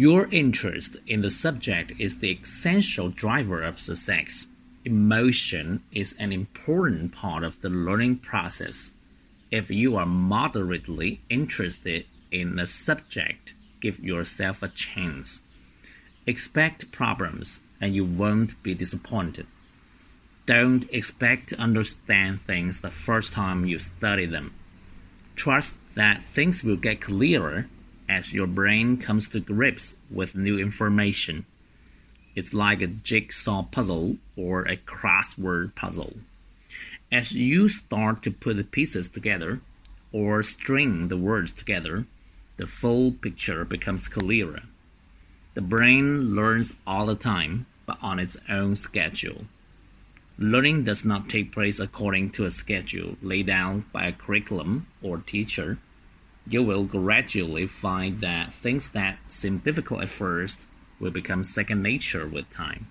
Your interest in the subject is the essential driver of success. Emotion is an important part of the learning process. If you are moderately interested in a subject, give yourself a chance. Expect problems and you won't be disappointed. Don't expect to understand things the first time you study them. Trust that things will get clearer as your brain comes to grips with new information. It's like a jigsaw puzzle or a crossword puzzle. As you start to put the pieces together or string the words together, the full picture becomes clearer. The brain learns all the time, but on its own schedule. Learning does not take place according to a schedule laid down by a curriculum or teacher you will gradually find that things that seem difficult at first will become second nature with time.